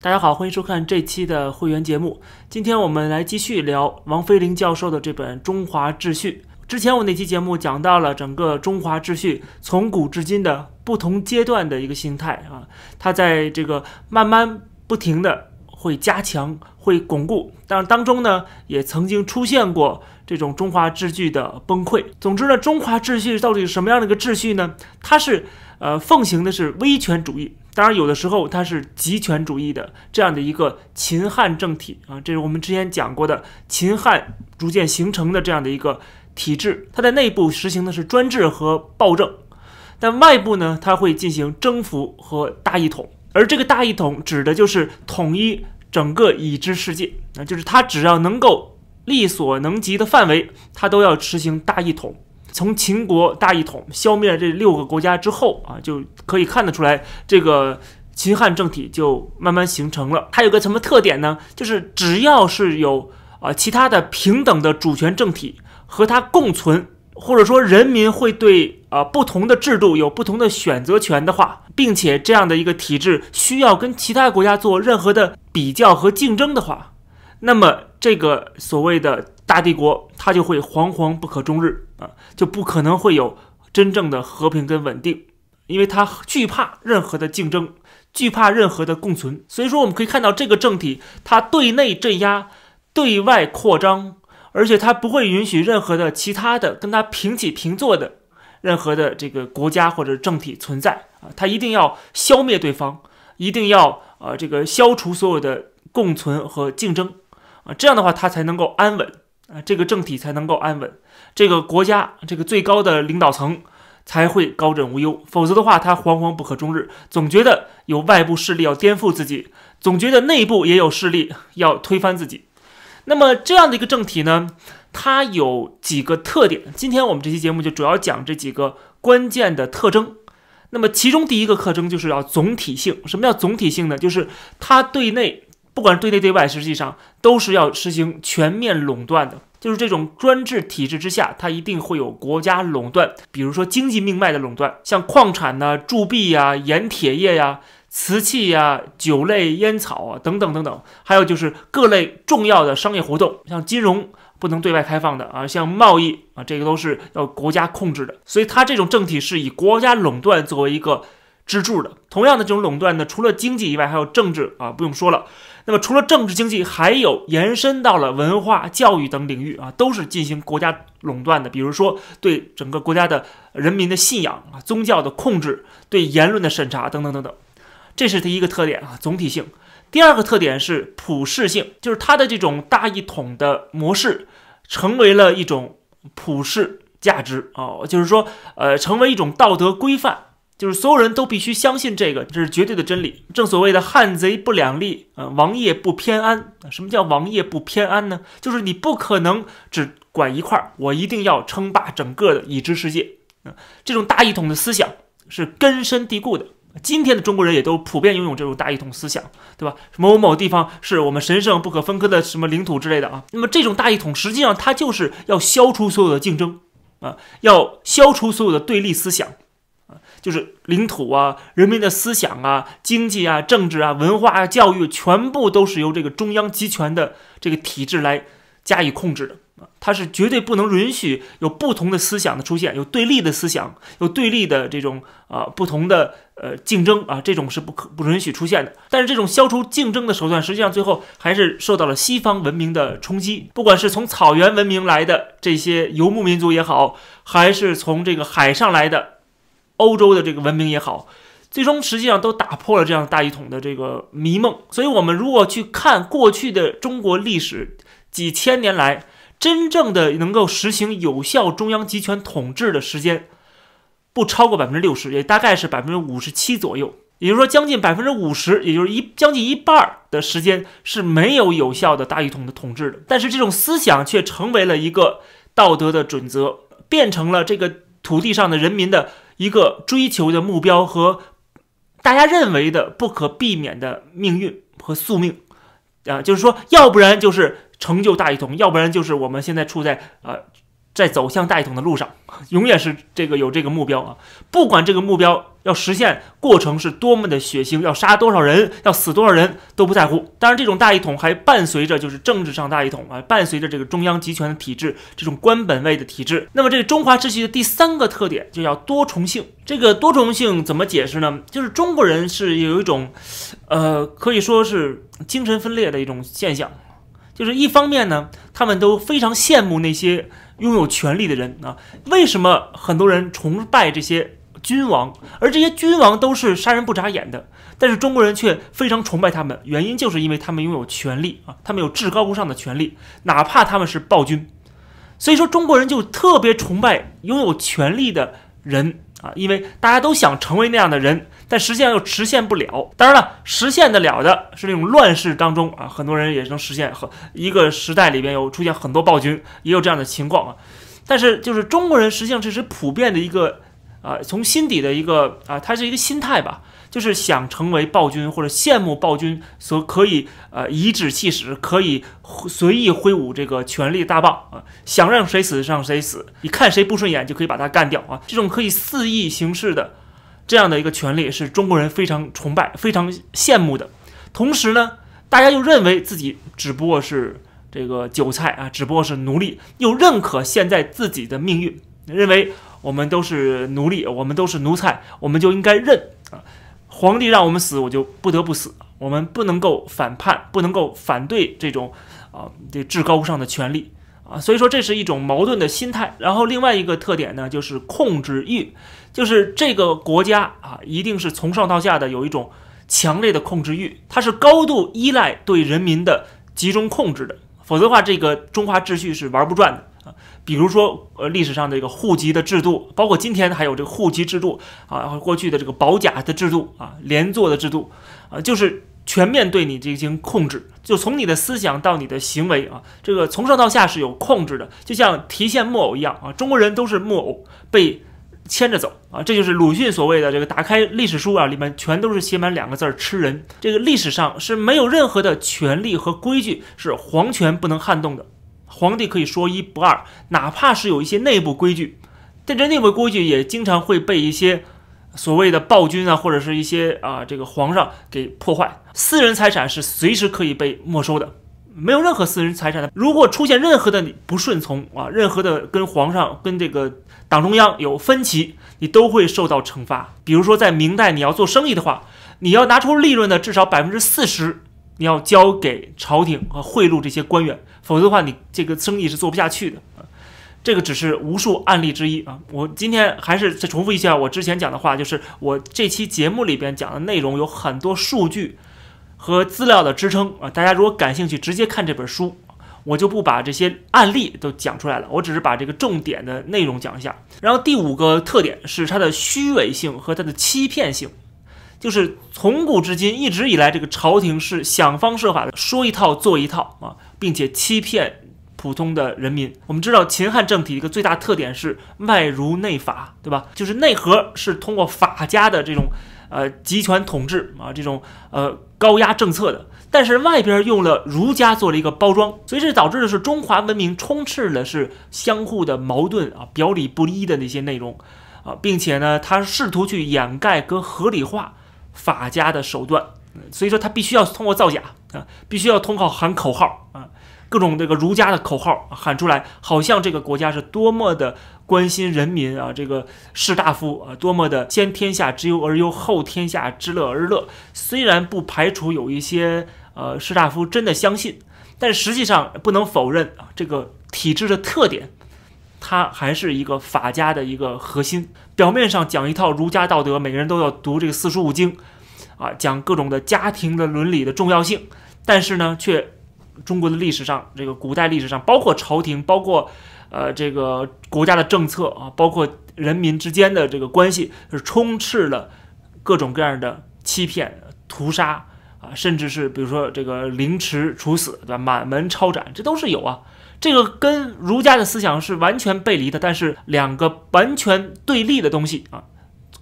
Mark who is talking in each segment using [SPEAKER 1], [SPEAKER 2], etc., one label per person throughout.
[SPEAKER 1] 大家好，欢迎收看这期的会员节目。今天我们来继续聊王飞林教授的这本《中华秩序》。之前我那期节目讲到了整个中华秩序从古至今的不同阶段的一个心态啊，它在这个慢慢不停的会加强、会巩固，但当中呢也曾经出现过这种中华秩序的崩溃。总之呢，中华秩序到底是什么样的一个秩序呢？它是呃奉行的是威权主义。当然，有的时候它是极权主义的这样的一个秦汉政体啊，这是我们之前讲过的秦汉逐渐形成的这样的一个体制。它在内部实行的是专制和暴政，但外部呢，它会进行征服和大一统。而这个大一统指的就是统一整个已知世界啊，就是它只要能够力所能及的范围，它都要实行大一统。从秦国大一统消灭这六个国家之后啊，就可以看得出来，这个秦汉政体就慢慢形成了。它有个什么特点呢？就是只要是有啊其他的平等的主权政体和它共存，或者说人民会对啊不同的制度有不同的选择权的话，并且这样的一个体制需要跟其他国家做任何的比较和竞争的话，那么这个所谓的。大帝国它就会惶惶不可终日啊，就不可能会有真正的和平跟稳定，因为它惧怕任何的竞争，惧怕任何的共存。所以说，我们可以看到这个政体，它对内镇压，对外扩张，而且它不会允许任何的其他的跟它平起平坐的任何的这个国家或者政体存在啊，它一定要消灭对方，一定要啊这个消除所有的共存和竞争啊，这样的话它才能够安稳。啊，这个政体才能够安稳，这个国家这个最高的领导层才会高枕无忧。否则的话，他惶惶不可终日，总觉得有外部势力要颠覆自己，总觉得内部也有势力要推翻自己。那么这样的一个政体呢，它有几个特点。今天我们这期节目就主要讲这几个关键的特征。那么其中第一个特征就是要总体性。什么叫总体性呢？就是它对内。不管对内对外，实际上都是要实行全面垄断的。就是这种专制体制之下，它一定会有国家垄断，比如说经济命脉的垄断，像矿产呐、铸币呀、盐铁业呀、瓷器呀、酒类、烟草啊等等等等，还有就是各类重要的商业活动，像金融不能对外开放的啊，像贸易啊，这个都是要国家控制的。所以它这种政体是以国家垄断作为一个支柱的。同样的这种垄断呢，除了经济以外，还有政治啊，不用说了。那么除了政治经济，还有延伸到了文化、教育等领域啊，都是进行国家垄断的。比如说对整个国家的人民的信仰啊、宗教的控制，对言论的审查等等等等，这是第一个特点啊，总体性。第二个特点是普世性，就是它的这种大一统的模式，成为了一种普世价值啊，就是说呃，成为一种道德规范。就是所有人都必须相信这个，这是绝对的真理。正所谓的汉贼不两立，啊，王爷不偏安。什么叫王爷不偏安呢？就是你不可能只管一块儿，我一定要称霸整个的已知世界。啊，这种大一统的思想是根深蒂固的。今天的中国人也都普遍拥有这种大一统思想，对吧？某某某地方是我们神圣不可分割的什么领土之类的啊。那么这种大一统实际上它就是要消除所有的竞争，啊，要消除所有的对立思想。就是领土啊，人民的思想啊，经济啊，政治啊，文化啊，教育，全部都是由这个中央集权的这个体制来加以控制的啊，它是绝对不能允许有不同的思想的出现，有对立的思想，有对立的这种啊不同的呃竞争啊，这种是不可不允许出现的。但是这种消除竞争的手段，实际上最后还是受到了西方文明的冲击，不管是从草原文明来的这些游牧民族也好，还是从这个海上来的。欧洲的这个文明也好，最终实际上都打破了这样大一统的这个迷梦。所以，我们如果去看过去的中国历史，几千年来真正的能够实行有效中央集权统治的时间，不超过百分之六十，也大概是百分之五十七左右。也就是说，将近百分之五十，也就是一将近一半的时间是没有有效的大一统的统治的。但是，这种思想却成为了一个道德的准则，变成了这个土地上的人民的。一个追求的目标和大家认为的不可避免的命运和宿命，啊，就是说，要不然就是成就大一统，要不然就是我们现在处在啊在走向大一统的路上，永远是这个有这个目标啊！不管这个目标要实现过程是多么的血腥，要杀多少人，要死多少人都不在乎。当然，这种大一统还伴随着就是政治上大一统啊，伴随着这个中央集权的体制，这种官本位的体制。那么，这个中华秩序的第三个特点就叫多重性。这个多重性怎么解释呢？就是中国人是有一种，呃，可以说是精神分裂的一种现象。就是一方面呢，他们都非常羡慕那些。拥有权力的人啊，为什么很多人崇拜这些君王？而这些君王都是杀人不眨眼的，但是中国人却非常崇拜他们，原因就是因为他们拥有权力啊，他们有至高无上的权力，哪怕他们是暴君。所以说，中国人就特别崇拜拥有权力的人。啊，因为大家都想成为那样的人，但实际上又实现不了。当然了，实现得了的是那种乱世当中啊，很多人也能实现。和一个时代里边有出现很多暴君，也有这样的情况啊。但是就是中国人实际上这是普遍的一个啊，从心底的一个啊，它是一个心态吧。就是想成为暴君，或者羡慕暴君所可以呃颐指气使，可以随意挥舞这个权力大棒啊，想让谁死让谁死，你看谁不顺眼就可以把他干掉啊，这种可以肆意行事的这样的一个权利，是中国人非常崇拜、非常羡慕的。同时呢，大家又认为自己只不过是这个韭菜啊，只不过是奴隶，又认可现在自己的命运，认为我们都是奴隶，我们都是奴才，我们就应该认啊。皇帝让我们死，我就不得不死。我们不能够反叛，不能够反对这种啊这至高无上的权利啊。所以说，这是一种矛盾的心态。然后另外一个特点呢，就是控制欲，就是这个国家啊，一定是从上到下的有一种强烈的控制欲，它是高度依赖对人民的集中控制的，否则的话，这个中华秩序是玩不转的。比如说，呃，历史上的这个户籍的制度，包括今天还有这个户籍制度啊，过去的这个保甲的制度啊，连坐的制度啊，就是全面对你进行控制，就从你的思想到你的行为啊，这个从上到下是有控制的，就像提线木偶一样啊，中国人都是木偶被牵着走啊，这就是鲁迅所谓的这个打开历史书啊，里面全都是写满两个字儿吃人。这个历史上是没有任何的权利和规矩是皇权不能撼动的。皇帝可以说一不二，哪怕是有一些内部规矩，但这内部规矩也经常会被一些所谓的暴君啊，或者是一些啊这个皇上给破坏。私人财产是随时可以被没收的，没有任何私人财产的。如果出现任何的不顺从啊，任何的跟皇上、跟这个党中央有分歧，你都会受到惩罚。比如说在明代，你要做生意的话，你要拿出利润的至少百分之四十。你要交给朝廷和贿赂这些官员，否则的话，你这个生意是做不下去的啊。这个只是无数案例之一啊。我今天还是再重复一下我之前讲的话，就是我这期节目里边讲的内容有很多数据和资料的支撑啊。大家如果感兴趣，直接看这本书，我就不把这些案例都讲出来了，我只是把这个重点的内容讲一下。然后第五个特点是它的虚伪性和它的欺骗性。就是从古至今一直以来，这个朝廷是想方设法的说一套做一套啊，并且欺骗普通的人民。我们知道秦汉政体一个最大特点是外儒内法，对吧？就是内核是通过法家的这种呃集权统治啊，这种呃高压政策的，但是外边用了儒家做了一个包装，所以这导致的是中华文明充斥的是相互的矛盾啊，表里不一的那些内容啊，并且呢，他试图去掩盖跟合理化。法家的手段，所以说他必须要通过造假啊，必须要通过喊口号啊，各种这个儒家的口号喊出来，好像这个国家是多么的关心人民啊，这个士大夫啊，多么的先天下之忧而忧，后天下之乐而乐。虽然不排除有一些呃士大夫真的相信，但实际上不能否认啊，这个体制的特点。它还是一个法家的一个核心，表面上讲一套儒家道德，每个人都要读这个四书五经，啊，讲各种的家庭的伦理的重要性，但是呢，却中国的历史上，这个古代历史上，包括朝廷，包括呃这个国家的政策啊，包括人民之间的这个关系，是充斥了各种各样的欺骗、屠杀啊，甚至是比如说这个凌迟处死，对吧？满门抄斩，这都是有啊。这个跟儒家的思想是完全背离的，但是两个完全对立的东西啊，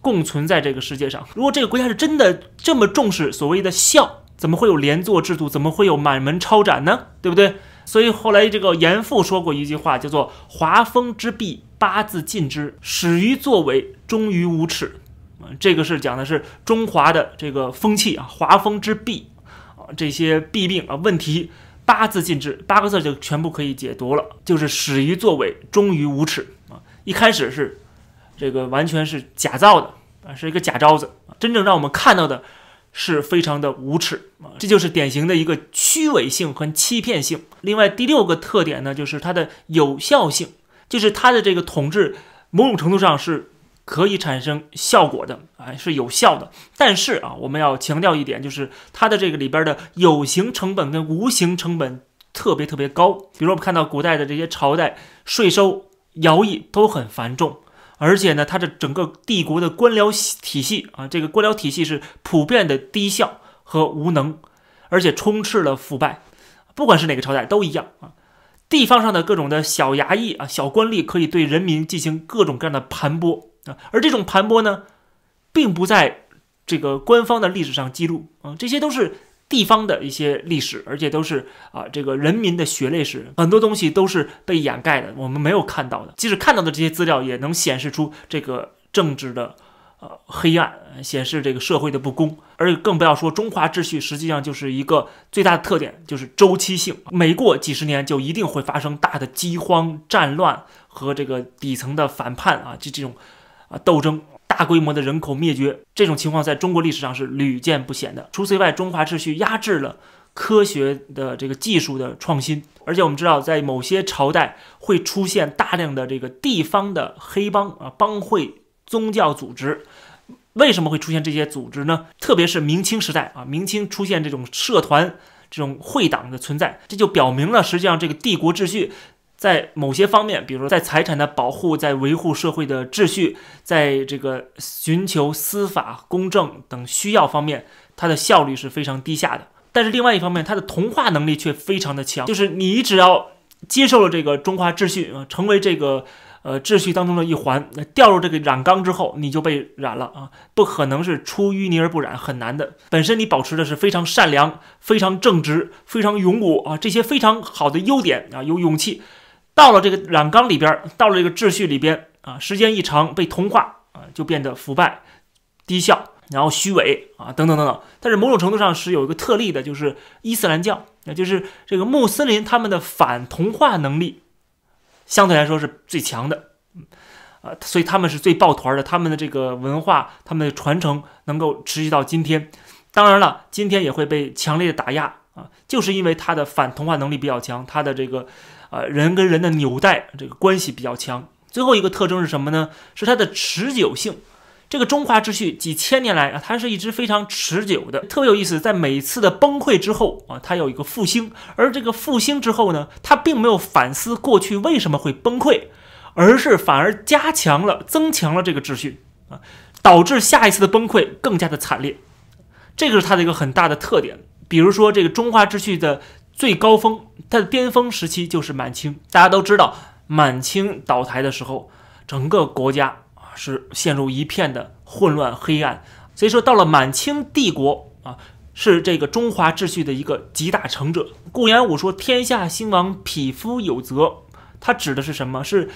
[SPEAKER 1] 共存在这个世界上。如果这个国家是真的这么重视所谓的孝，怎么会有连坐制度？怎么会有满门抄斩呢？对不对？所以后来这个严复说过一句话，叫做“华风之弊，八字尽之，始于作伪，终于无耻”。嗯，这个是讲的是中华的这个风气啊，华风之弊啊，这些弊病啊问题，八字尽之，八个字就全部可以解读了，就是始于作伪，终于无耻啊。一开始是这个完全是假造的啊，是一个假招子，真正让我们看到的。是非常的无耻啊，这就是典型的一个虚伪性和欺骗性。另外第六个特点呢，就是它的有效性，就是它的这个统治某种程度上是可以产生效果的，哎，是有效的。但是啊，我们要强调一点，就是它的这个里边的有形成本跟无形成本特别特别高。比如我们看到古代的这些朝代，税收、徭役都很繁重。而且呢，它的整个帝国的官僚体系啊，这个官僚体系是普遍的低效和无能，而且充斥了腐败。不管是哪个朝代都一样啊。地方上的各种的小衙役啊、小官吏可以对人民进行各种各样的盘剥啊，而这种盘剥呢，并不在这个官方的历史上记录啊，这些都是。地方的一些历史，而且都是啊，这个人民的血泪史，很多东西都是被掩盖的，我们没有看到的。即使看到的这些资料，也能显示出这个政治的呃黑暗，显示这个社会的不公。而且更不要说中华秩序，实际上就是一个最大的特点，就是周期性，每过几十年就一定会发生大的饥荒、战乱和这个底层的反叛啊，就这种啊斗争。大规模的人口灭绝，这种情况在中国历史上是屡见不鲜的。除此以外，中华秩序压制了科学的这个技术的创新，而且我们知道，在某些朝代会出现大量的这个地方的黑帮啊、帮会、宗教组织。为什么会出现这些组织呢？特别是明清时代啊，明清出现这种社团、这种会党的存在，这就表明了实际上这个帝国秩序。在某些方面，比如说在财产的保护、在维护社会的秩序、在这个寻求司法公正等需要方面，它的效率是非常低下的。但是另外一方面，它的同化能力却非常的强。就是你只要接受了这个中华秩序啊，成为这个呃秩序当中的一环，掉入这个染缸之后，你就被染了啊！不可能是出淤泥而不染，很难的。本身你保持的是非常善良、非常正直、非常勇武啊，这些非常好的优点啊，有勇气。到了这个染缸里边，到了这个秩序里边啊，时间一长被同化啊，就变得腐败、低效，然后虚伪啊，等等等等。但是某种程度上是有一个特例的，就是伊斯兰教，那就是这个穆斯林他们的反同化能力相对来说是最强的，啊，所以他们是最抱团的，他们的这个文化、他们的传承能够持续到今天。当然了，今天也会被强烈的打压啊，就是因为他的反同化能力比较强，他的这个。呃，人跟人的纽带这个关系比较强。最后一个特征是什么呢？是它的持久性。这个中华秩序几千年来啊，它是一直非常持久的，特别有意思。在每次的崩溃之后啊，它有一个复兴。而这个复兴之后呢，它并没有反思过去为什么会崩溃，而是反而加强了、增强了这个秩序啊，导致下一次的崩溃更加的惨烈。这个是它的一个很大的特点。比如说这个中华秩序的。最高峰，它的巅峰时期就是满清。大家都知道，满清倒台的时候，整个国家啊是陷入一片的混乱黑暗。所以说，到了满清帝国啊，是这个中华秩序的一个集大成者。顾炎武说：“天下兴亡，匹夫有责。”他指的是什么？是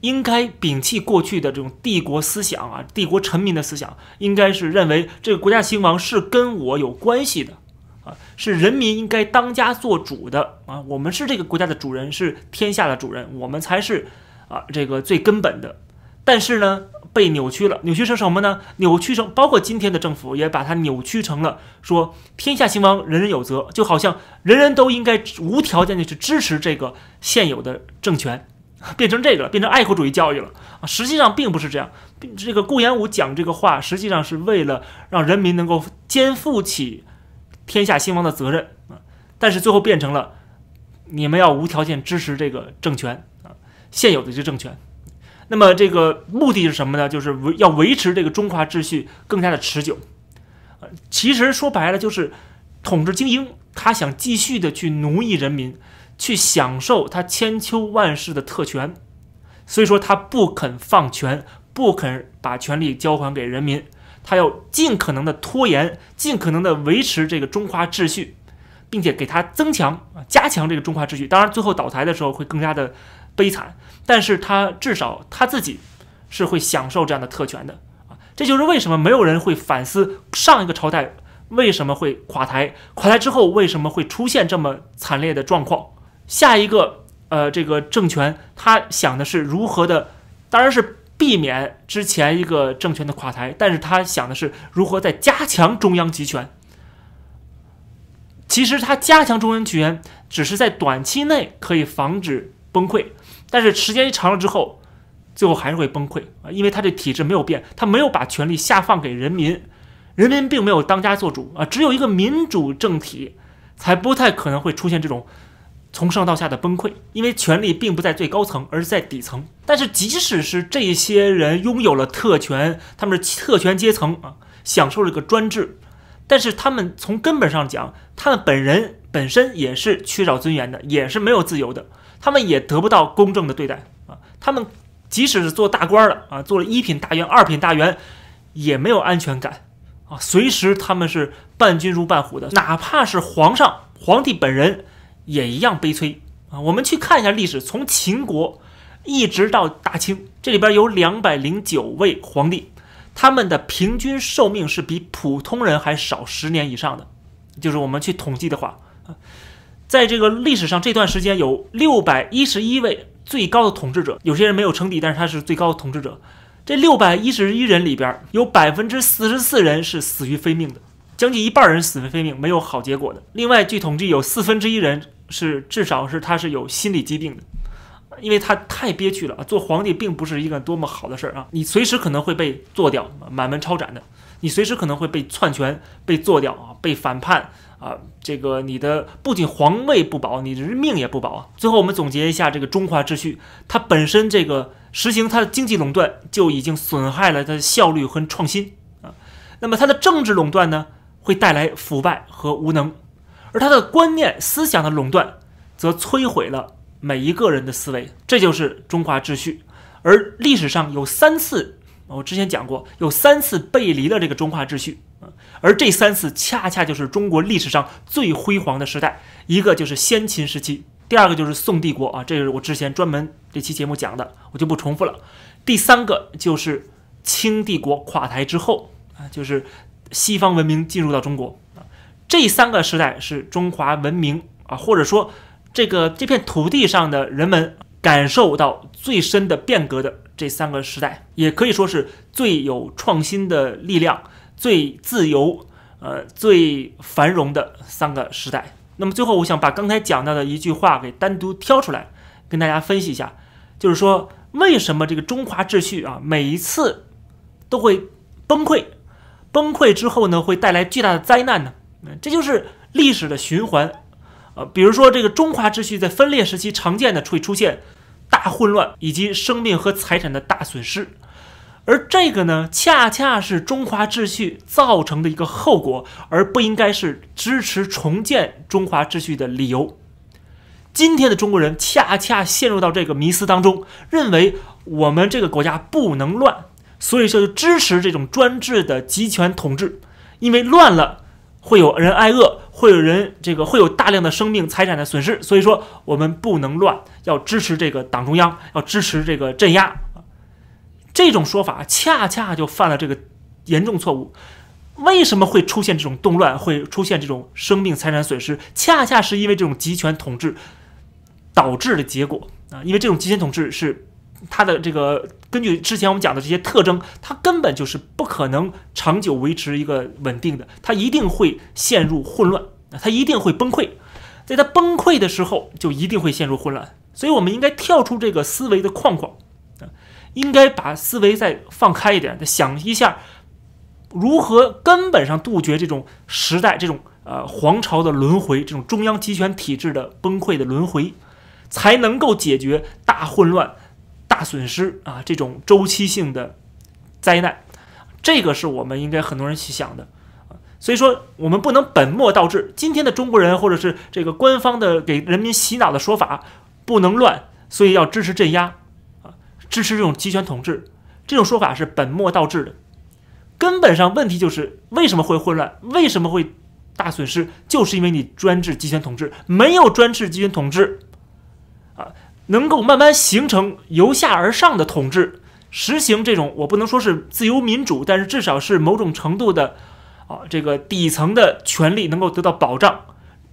[SPEAKER 1] 应该摒弃过去的这种帝国思想啊，帝国臣民的思想，应该是认为这个国家兴亡是跟我有关系的。啊，是人民应该当家做主的啊！我们是这个国家的主人，是天下的主人，我们才是啊这个最根本的。但是呢，被扭曲了，扭曲成什么呢？扭曲成包括今天的政府也把它扭曲成了说天下兴亡，人人有责，就好像人人都应该无条件的去支持这个现有的政权，变成这个了，变成爱国主义教育了啊！实际上并不是这样，这个顾炎武讲这个话，实际上是为了让人民能够肩负起。天下兴亡的责任啊，但是最后变成了你们要无条件支持这个政权啊，现有的这政权。那么这个目的是什么呢？就是维要维持这个中华秩序更加的持久。呃其实说白了就是统治精英他想继续的去奴役人民，去享受他千秋万世的特权，所以说他不肯放权，不肯把权力交还给人民。他要尽可能的拖延，尽可能的维持这个中华秩序，并且给他增强啊加强这个中华秩序。当然，最后倒台的时候会更加的悲惨，但是他至少他自己是会享受这样的特权的啊。这就是为什么没有人会反思上一个朝代为什么会垮台，垮台之后为什么会出现这么惨烈的状况。下一个呃这个政权他想的是如何的，当然是。避免之前一个政权的垮台，但是他想的是如何在加强中央集权。其实他加强中央集权只是在短期内可以防止崩溃，但是时间一长了之后，最后还是会崩溃啊！因为他这体制没有变，他没有把权力下放给人民，人民并没有当家做主啊！只有一个民主政体，才不太可能会出现这种。从上到下的崩溃，因为权力并不在最高层，而是在底层。但是，即使是这些人拥有了特权，他们是特权阶层啊，享受这个专制，但是他们从根本上讲，他们本人本身也是缺少尊严的，也是没有自由的，他们也得不到公正的对待啊。他们即使是做大官了啊，做了一品大员、二品大员，也没有安全感啊，随时他们是伴君如伴虎的，哪怕是皇上、皇帝本人。也一样悲催啊！我们去看一下历史，从秦国一直到大清，这里边有两百零九位皇帝，他们的平均寿命是比普通人还少十年以上的。就是我们去统计的话，在这个历史上这段时间有六百一十一位最高的统治者，有些人没有称帝，但是他是最高的统治者。这六百一十一人里边，有百分之四十四人是死于非命的，将近一半人死于非命，没有好结果的。另外，据统计，有四分之一人。是，至少是他是有心理疾病的，因为他太憋屈了做皇帝并不是一个多么好的事儿啊！你随时可能会被做掉，满门抄斩的；你随时可能会被篡权、被做掉啊，被反叛啊！这个你的不仅皇位不保，你的命也不保啊！最后我们总结一下，这个中华秩序，它本身这个实行它的经济垄断就已经损害了它的效率和创新啊。那么它的政治垄断呢，会带来腐败和无能。而他的观念、思想的垄断，则摧毁了每一个人的思维，这就是中华秩序。而历史上有三次，我之前讲过，有三次背离了这个中华秩序而这三次恰恰就是中国历史上最辉煌的时代，一个就是先秦时期，第二个就是宋帝国啊，这是我之前专门这期节目讲的，我就不重复了。第三个就是清帝国垮台之后啊，就是西方文明进入到中国。这三个时代是中华文明啊，或者说这个这片土地上的人们感受到最深的变革的这三个时代，也可以说是最有创新的力量、最自由、呃最繁荣的三个时代。那么最后，我想把刚才讲到的一句话给单独挑出来，跟大家分析一下，就是说为什么这个中华秩序啊每一次都会崩溃，崩溃之后呢会带来巨大的灾难呢？这就是历史的循环，呃，比如说这个中华秩序在分裂时期常见的会出现大混乱以及生命和财产的大损失，而这个呢，恰恰是中华秩序造成的一个后果，而不应该是支持重建中华秩序的理由。今天的中国人恰恰陷入到这个迷思当中，认为我们这个国家不能乱，所以说就支持这种专制的集权统治，因为乱了。会有人挨饿，会有人这个会有大量的生命财产的损失，所以说我们不能乱，要支持这个党中央，要支持这个镇压。这种说法恰恰就犯了这个严重错误。为什么会出现这种动乱，会出现这种生命财产损失？恰恰是因为这种集权统治导致的结果啊！因为这种集权统治是。它的这个根据之前我们讲的这些特征，它根本就是不可能长久维持一个稳定的，它一定会陷入混乱，它一定会崩溃，在它崩溃的时候就一定会陷入混乱，所以我们应该跳出这个思维的框框，啊，应该把思维再放开一点，再想一下如何根本上杜绝这种时代这种呃皇朝的轮回，这种中央集权体制的崩溃的轮回，才能够解决大混乱。损失啊，这种周期性的灾难，这个是我们应该很多人去想的啊。所以说，我们不能本末倒置。今天的中国人，或者是这个官方的给人民洗脑的说法，不能乱，所以要支持镇压啊，支持这种集权统治，这种说法是本末倒置的。根本上问题就是为什么会混乱？为什么会大损失，就是因为你专制集权统治。没有专制集权统治，能够慢慢形成由下而上的统治，实行这种我不能说是自由民主，但是至少是某种程度的，啊，这个底层的权利能够得到保障。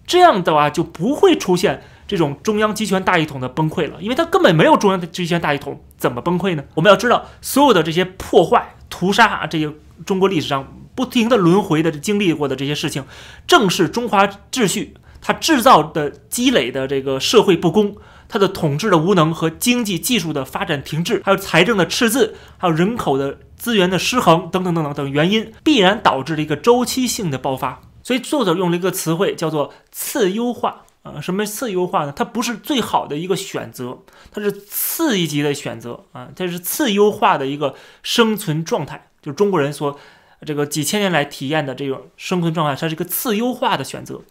[SPEAKER 1] 这样的话就不会出现这种中央集权大一统的崩溃了，因为它根本没有中央的集权大一统，怎么崩溃呢？我们要知道，所有的这些破坏、屠杀啊，这些中国历史上不停的轮回的经历过的这些事情，正是中华秩序它制造的积累的这个社会不公、它的统治的无能和经济技术的发展停滞，还有财政的赤字，还有人口的资源的失衡等等等等等原因，必然导致了一个周期性的爆发。所以作者用了一个词汇叫做“次优化”啊，什么次优化呢？它不是最好的一个选择，它是次一级的选择啊，它是次优化的一个生存状态，就是中国人所这个几千年来体验的这种生存状态，它是一个次优化的选择，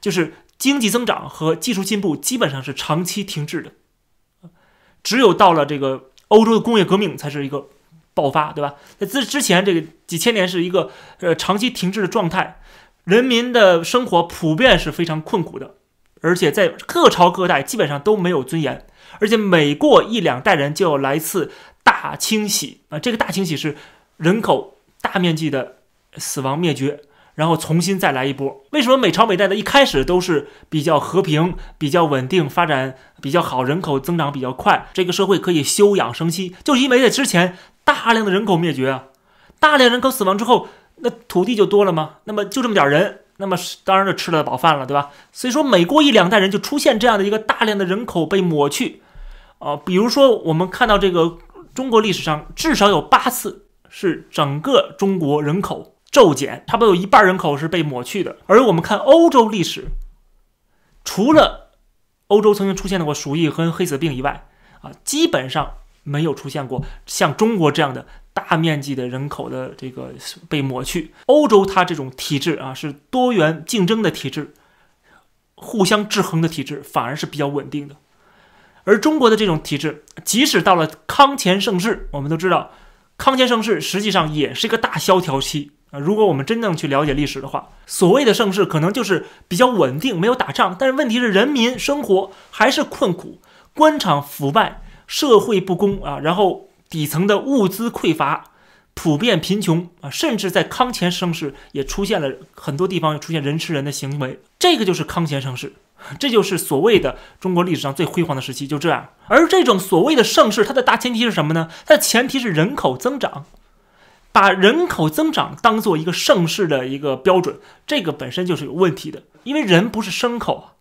[SPEAKER 1] 就是经济增长和技术进步基本上是长期停滞的，只有到了这个欧洲的工业革命才是一个爆发，对吧？在之之前这个几千年是一个呃长期停滞的状态。人民的生活普遍是非常困苦的，而且在各朝各代基本上都没有尊严，而且每过一两代人就要来次大清洗啊！这个大清洗是人口大面积的死亡灭绝，然后重新再来一波。为什么每朝每代的一开始都是比较和平、比较稳定、发展比较好、人口增长比较快，这个社会可以休养生息？就是因为在之前大量的人口灭绝啊，大量人口死亡之后。那土地就多了吗？那么就这么点人，那么当然就吃了饱饭了，对吧？所以说，每过一两代人就出现这样的一个大量的人口被抹去，啊，比如说我们看到这个中国历史上至少有八次是整个中国人口骤减，差不多有一半人口是被抹去的。而我们看欧洲历史，除了欧洲曾经出现过鼠疫和黑死病以外，啊，基本上没有出现过像中国这样的。大面积的人口的这个被抹去，欧洲它这种体制啊是多元竞争的体制，互相制衡的体制，反而是比较稳定的。而中国的这种体制，即使到了康乾盛世，我们都知道，康乾盛世实际上也是一个大萧条期啊。如果我们真正去了解历史的话，所谓的盛世可能就是比较稳定，没有打仗，但是问题是人民生活还是困苦，官场腐败，社会不公啊，然后。底层的物资匮乏，普遍贫穷啊，甚至在康乾盛世也出现了很多地方出现人吃人的行为。这个就是康乾盛世，这就是所谓的中国历史上最辉煌的时期，就这样。而这种所谓的盛世，它的大前提是什么呢？它的前提是人口增长，把人口增长当做一个盛世的一个标准，这个本身就是有问题的。因为人不是牲口，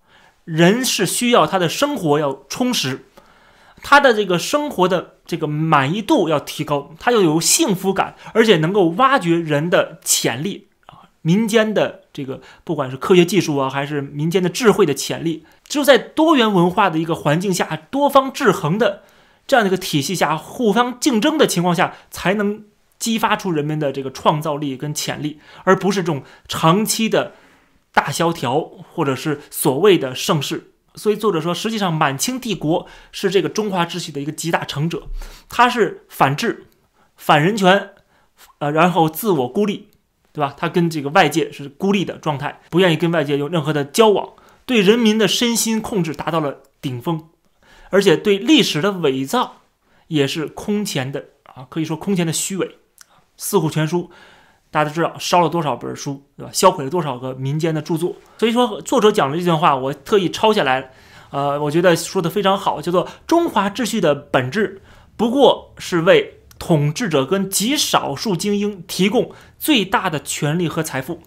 [SPEAKER 1] 人是需要他的生活要充实。他的这个生活的这个满意度要提高，他要有幸福感，而且能够挖掘人的潜力啊，民间的这个不管是科学技术啊，还是民间的智慧的潜力，只有在多元文化的一个环境下，多方制衡的这样的一个体系下，互相竞争的情况下，才能激发出人们的这个创造力跟潜力，而不是这种长期的大萧条或者是所谓的盛世。所以作者说，实际上满清帝国是这个中华秩序的一个集大成者，它是反制、反人权，呃，然后自我孤立，对吧？他跟这个外界是孤立的状态，不愿意跟外界有任何的交往，对人民的身心控制达到了顶峰，而且对历史的伪造也是空前的啊，可以说空前的虚伪。四库全书。大家都知道烧了多少本书，对吧？销毁了多少个民间的著作。所以说，作者讲的这段话，我特意抄下来。呃，我觉得说的非常好，叫做“中华秩序的本质不过是为统治者跟极少数精英提供最大的权利和财富，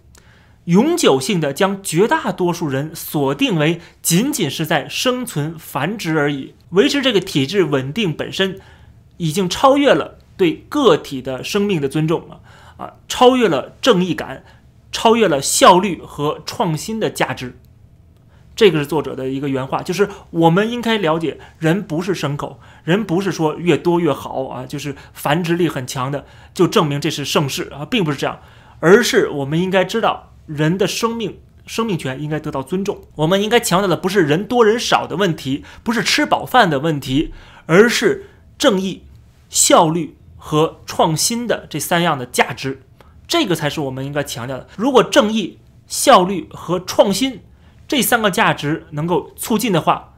[SPEAKER 1] 永久性的将绝大多数人锁定为仅仅是在生存繁殖而已。维持这个体制稳定本身，已经超越了对个体的生命的尊重啊。”啊，超越了正义感，超越了效率和创新的价值，这个是作者的一个原话，就是我们应该了解，人不是牲口，人不是说越多越好啊，就是繁殖力很强的就证明这是盛世啊，并不是这样，而是我们应该知道，人的生命生命权应该得到尊重，我们应该强调的不是人多人少的问题，不是吃饱饭的问题，而是正义、效率。和创新的这三样的价值，这个才是我们应该强调的。如果正义、效率和创新这三个价值能够促进的话，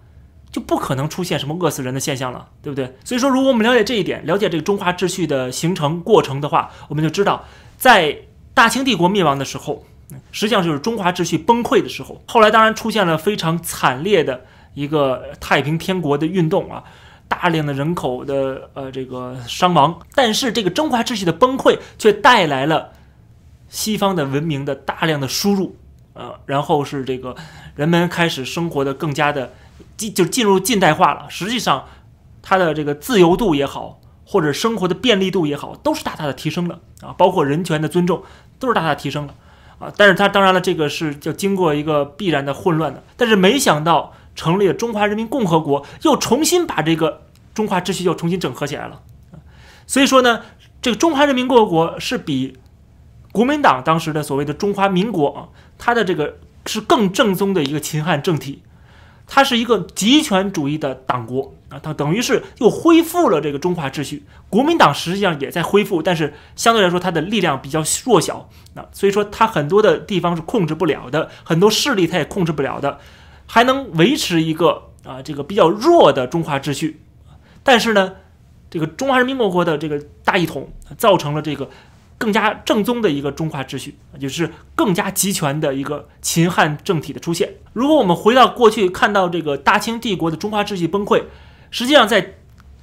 [SPEAKER 1] 就不可能出现什么饿死人的现象了，对不对？所以说，如果我们了解这一点，了解这个中华秩序的形成过程的话，我们就知道，在大清帝国灭亡的时候，实际上就是中华秩序崩溃的时候。后来当然出现了非常惨烈的一个太平天国的运动啊，大量的人口的呃这个伤亡，但是这个中华秩序的崩溃却带来了西方的文明的大量的输入，呃，然后是这个人们开始生活的更加的。进就进入近代化了，实际上，它的这个自由度也好，或者生活的便利度也好，都是大大的提升了啊，包括人权的尊重都是大大提升了啊。但是它当然了，这个是就经过一个必然的混乱的。但是没想到成立了中华人民共和国，又重新把这个中华秩序又重新整合起来了。所以说呢，这个中华人民共和国是比国民党当时的所谓的中华民国啊，它的这个是更正宗的一个秦汉政体。它是一个极权主义的党国啊，它等于是又恢复了这个中华秩序。国民党实际上也在恢复，但是相对来说它的力量比较弱小啊，所以说它很多的地方是控制不了的，很多势力它也控制不了的，还能维持一个啊这个比较弱的中华秩序。但是呢，这个中华人民共和国的这个大一统造成了这个。更加正宗的一个中华秩序，就是更加集权的一个秦汉政体的出现。如果我们回到过去，看到这个大清帝国的中华秩序崩溃，实际上在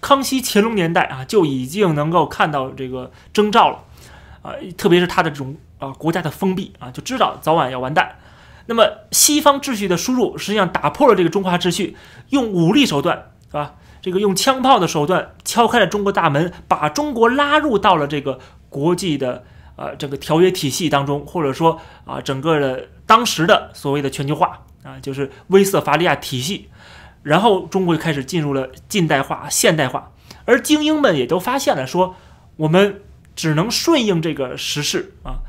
[SPEAKER 1] 康熙、乾隆年代啊，就已经能够看到这个征兆了啊，特别是他的这种啊国家的封闭啊，就知道早晚要完蛋。那么西方秩序的输入，实际上打破了这个中华秩序，用武力手段，是吧？这个用枪炮的手段敲开了中国大门，把中国拉入到了这个。国际的呃这个条约体系当中，或者说啊整个的当时的所谓的全球化啊，就是威瑟法利亚体系，然后中国就开始进入了近代化、现代化，而精英们也都发现了，说我们只能顺应这个时势啊，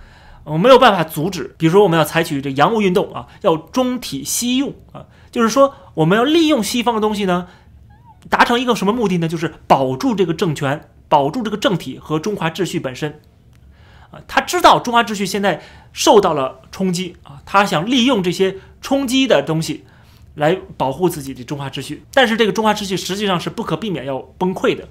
[SPEAKER 1] 我没有办法阻止。比如说，我们要采取这洋务运动啊，要中体西用啊，就是说我们要利用西方的东西呢，达成一个什么目的呢？就是保住这个政权。保住这个政体和中华秩序本身，啊，他知道中华秩序现在受到了冲击啊，他想利用这些冲击的东西来保护自己的中华秩序。但是这个中华秩序实际上是不可避免要崩溃的，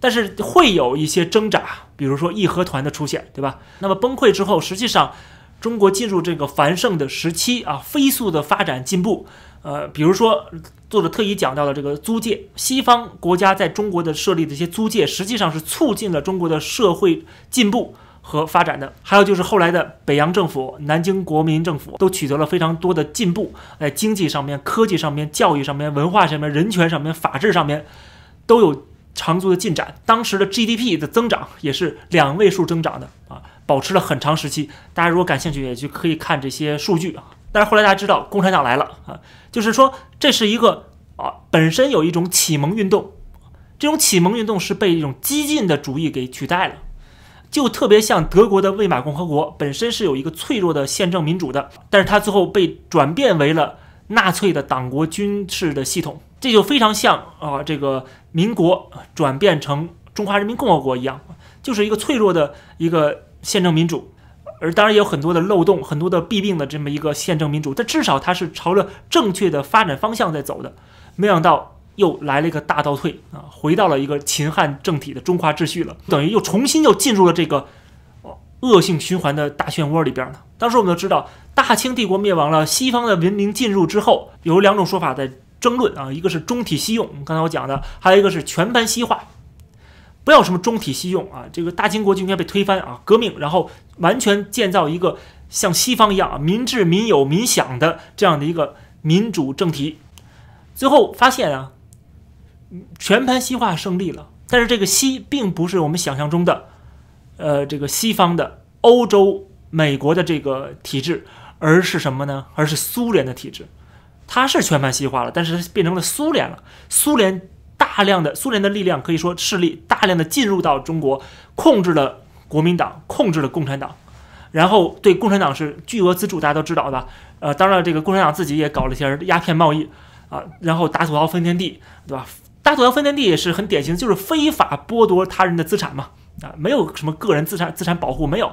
[SPEAKER 1] 但是会有一些挣扎，比如说义和团的出现，对吧？那么崩溃之后，实际上中国进入这个繁盛的时期啊，飞速的发展进步。呃，比如说，作者特意讲到了这个租界，西方国家在中国的设立的一些租界，实际上是促进了中国的社会进步和发展的。还有就是后来的北洋政府、南京国民政府都取得了非常多的进步，在经济上面、科技上面、教育上面、文化上面、人权上面、法治上面都有长足的进展。当时的 GDP 的增长也是两位数增长的啊，保持了很长时期。大家如果感兴趣，也就可以看这些数据啊。但是后来大家知道，共产党来了啊，就是说这是一个啊，本身有一种启蒙运动，这种启蒙运动是被一种激进的主义给取代了，就特别像德国的魏玛共和国，本身是有一个脆弱的宪政民主的，但是它最后被转变为了纳粹的党国军事的系统，这就非常像啊这个民国转变成中华人民共和国一样，就是一个脆弱的一个宪政民主。而当然也有很多的漏洞，很多的弊病的这么一个宪政民主，但至少它是朝着正确的发展方向在走的。没想到又来了一个大倒退啊，回到了一个秦汉政体的中华秩序了，等于又重新又进入了这个恶性循环的大漩涡里边了。当时我们都知道，大清帝国灭亡了，西方的文明进入之后，有两种说法在争论啊，一个是中体西用，刚才我讲的，还有一个是全盘西化。不要什么中体西用啊，这个大清国就应该被推翻啊，革命，然后完全建造一个像西方一样啊，民治民有民享的这样的一个民主政体。最后发现啊，全盘西化胜利了，但是这个西并不是我们想象中的，呃，这个西方的欧洲、美国的这个体制，而是什么呢？而是苏联的体制。它是全盘西化了，但是它变成了苏联了，苏联。大量的苏联的力量可以说势力大量的进入到中国，控制了国民党，控制了共产党，然后对共产党是巨额资助，大家都知道吧？呃，当然这个共产党自己也搞了一些鸦片贸易啊，然后打土豪分田地，对吧？打土豪分田地也是很典型，就是非法剥夺他人的资产嘛，啊，没有什么个人资产资产保护没有。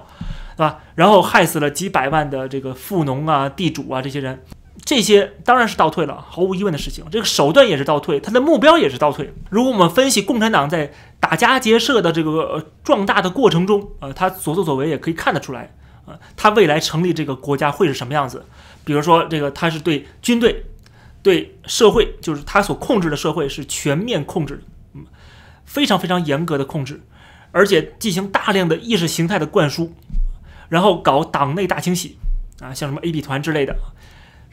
[SPEAKER 1] 对吧？然后害死了几百万的这个富农啊、地主啊这些人，这些当然是倒退了，毫无疑问的事情。这个手段也是倒退，他的目标也是倒退。如果我们分析共产党在打家劫舍的这个壮大的过程中，呃，他所作所为也可以看得出来，呃，他未来成立这个国家会是什么样子？比如说，这个他是对军队、对社会，就是他所控制的社会是全面控制，嗯，非常非常严格的控制。而且进行大量的意识形态的灌输，然后搞党内大清洗啊，像什么 A B 团之类的，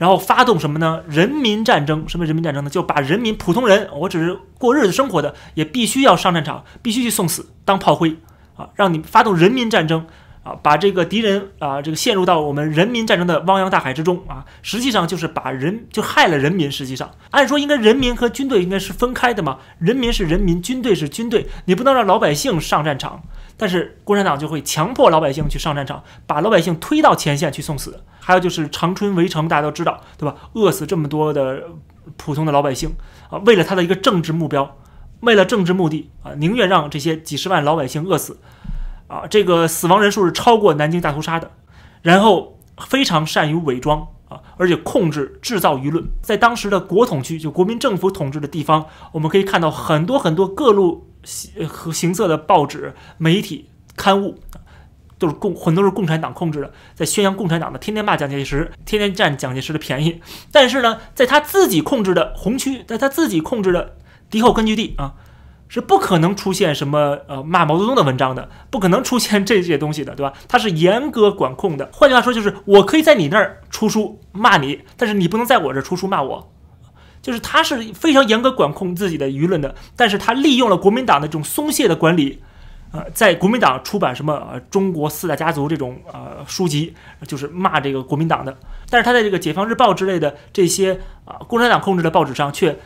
[SPEAKER 1] 然后发动什么呢？人民战争？什么人民战争呢？就把人民普通人，我只是过日子生活的，也必须要上战场，必须去送死当炮灰啊！让你发动人民战争。啊，把这个敌人啊，这个陷入到我们人民战争的汪洋大海之中啊，实际上就是把人就害了人民。实际上，按说应该人民和军队应该是分开的嘛，人民是人民，军队是军队，你不能让老百姓上战场。但是共产党就会强迫老百姓去上战场，把老百姓推到前线去送死。还有就是长春围城，大家都知道，对吧？饿死这么多的普通的老百姓啊，为了他的一个政治目标，为了政治目的啊，宁愿让这些几十万老百姓饿死。啊，这个死亡人数是超过南京大屠杀的，然后非常善于伪装啊，而且控制制造舆论。在当时的国统区，就国民政府统治的地方，我们可以看到很多很多各路和形色的报纸、媒体、刊物，都是共很多是共产党控制的，在宣扬共产党的，天天骂蒋介石，天天占蒋介石的便宜。但是呢，在他自己控制的红区，在他自己控制的敌后根据地啊。是不可能出现什么呃骂毛泽东的文章的，不可能出现这些东西的，对吧？它是严格管控的。换句话说，就是我可以在你那儿出书骂你，但是你不能在我这儿出书骂我。就是他是非常严格管控自己的舆论的，但是他利用了国民党的这种松懈的管理，呃，在国民党出版什么呃中国四大家族这种呃书籍，就是骂这个国民党的。但是他在这个解放日报之类的这些啊共产党控制的报纸上却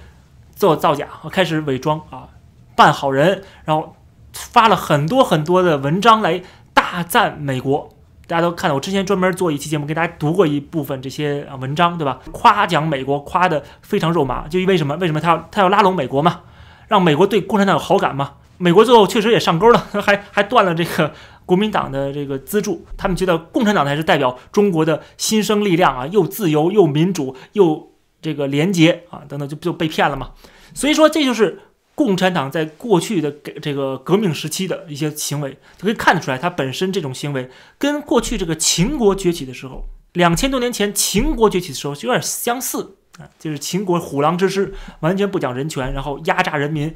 [SPEAKER 1] 做造假开始伪装啊。扮好人，然后发了很多很多的文章来大赞美国。大家都看到，我之前专门做一期节目，给大家读过一部分这些文章，对吧？夸奖美国，夸的非常肉麻。就因为什么？为什么他要他要拉拢美国嘛？让美国对共产党有好感嘛？美国最后确实也上钩了，还还断了这个国民党的这个资助。他们觉得共产党才是代表中国的新生力量啊，又自由又民主又这个廉洁啊，等等，就就被骗了嘛。所以说，这就是。共产党在过去的这个革命时期的一些行为，就可以看得出来，它本身这种行为跟过去这个秦国崛起的时候，两千多年前秦国崛起的时候就有点相似啊，就是秦国虎狼之师，完全不讲人权，然后压榨人民，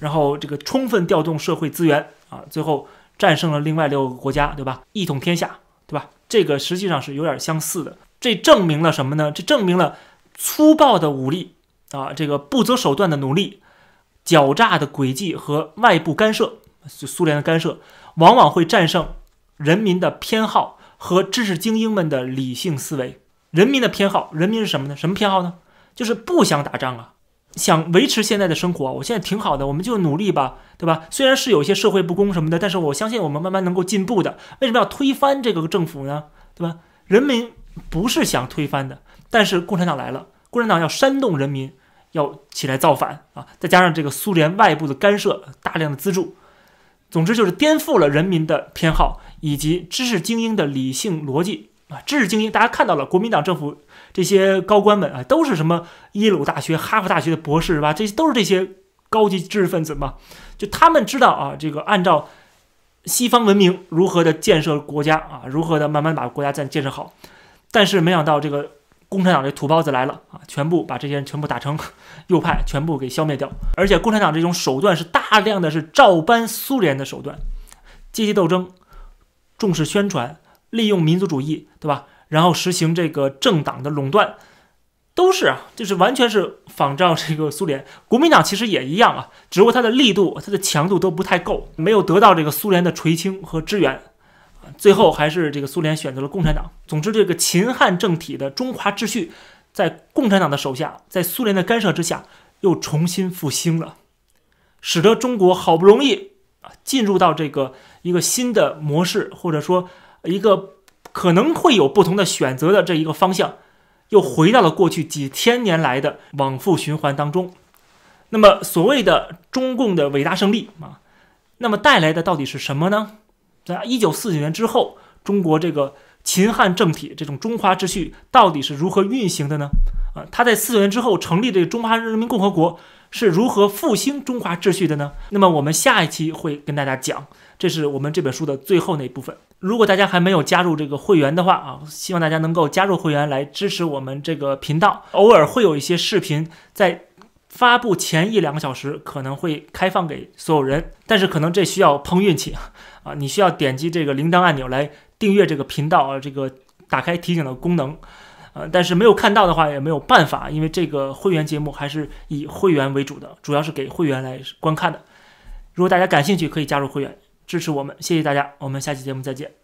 [SPEAKER 1] 然后这个充分调动社会资源啊，最后战胜了另外六个国家，对吧？一统天下，对吧？这个实际上是有点相似的。这证明了什么呢？这证明了粗暴的武力啊，这个不择手段的努力。狡诈的诡计和外部干涉，就苏联的干涉，往往会战胜人民的偏好和知识精英们的理性思维。人民的偏好，人民是什么呢？什么偏好呢？就是不想打仗啊，想维持现在的生活。我现在挺好的，我们就努力吧，对吧？虽然是有一些社会不公什么的，但是我相信我们慢慢能够进步的。为什么要推翻这个政府呢？对吧？人民不是想推翻的，但是共产党来了，共产党要煽动人民。要起来造反啊！再加上这个苏联外部的干涉、大量的资助，总之就是颠覆了人民的偏好以及知识精英的理性逻辑啊！知识精英，大家看到了，国民党政府这些高官们啊，都是什么耶鲁大学、哈佛大学的博士是吧？这些都是这些高级知识分子嘛？就他们知道啊，这个按照西方文明如何的建设国家啊，如何的慢慢把国家再建设好，但是没想到这个。共产党这土包子来了啊！全部把这些人全部打成 右派，全部给消灭掉。而且共产党这种手段是大量的是照搬苏联的手段，阶级斗争，重视宣传，利用民族主义，对吧？然后实行这个政党的垄断，都是啊，就是完全是仿照这个苏联。国民党其实也一样啊，只不过它的力度、它的强度都不太够，没有得到这个苏联的垂青和支援。最后还是这个苏联选择了共产党。总之，这个秦汉政体的中华秩序，在共产党的手下，在苏联的干涉之下，又重新复兴了，使得中国好不容易啊进入到这个一个新的模式，或者说一个可能会有不同的选择的这一个方向，又回到了过去几千年来的往复循环当中。那么，所谓的中共的伟大胜利啊，那么带来的到底是什么呢？在一九四九年之后，中国这个秦汉政体这种中华秩序到底是如何运行的呢？啊，他在四九年之后成立这个中华人民共和国是如何复兴中华秩序的呢？那么我们下一期会跟大家讲，这是我们这本书的最后那一部分。如果大家还没有加入这个会员的话啊，希望大家能够加入会员来支持我们这个频道。偶尔会有一些视频在发布前一两个小时可能会开放给所有人，但是可能这需要碰运气啊，你需要点击这个铃铛按钮来订阅这个频道啊，这个打开提醒的功能。呃，但是没有看到的话也没有办法，因为这个会员节目还是以会员为主的，主要是给会员来观看的。如果大家感兴趣，可以加入会员支持我们，谢谢大家，我们下期节目再见。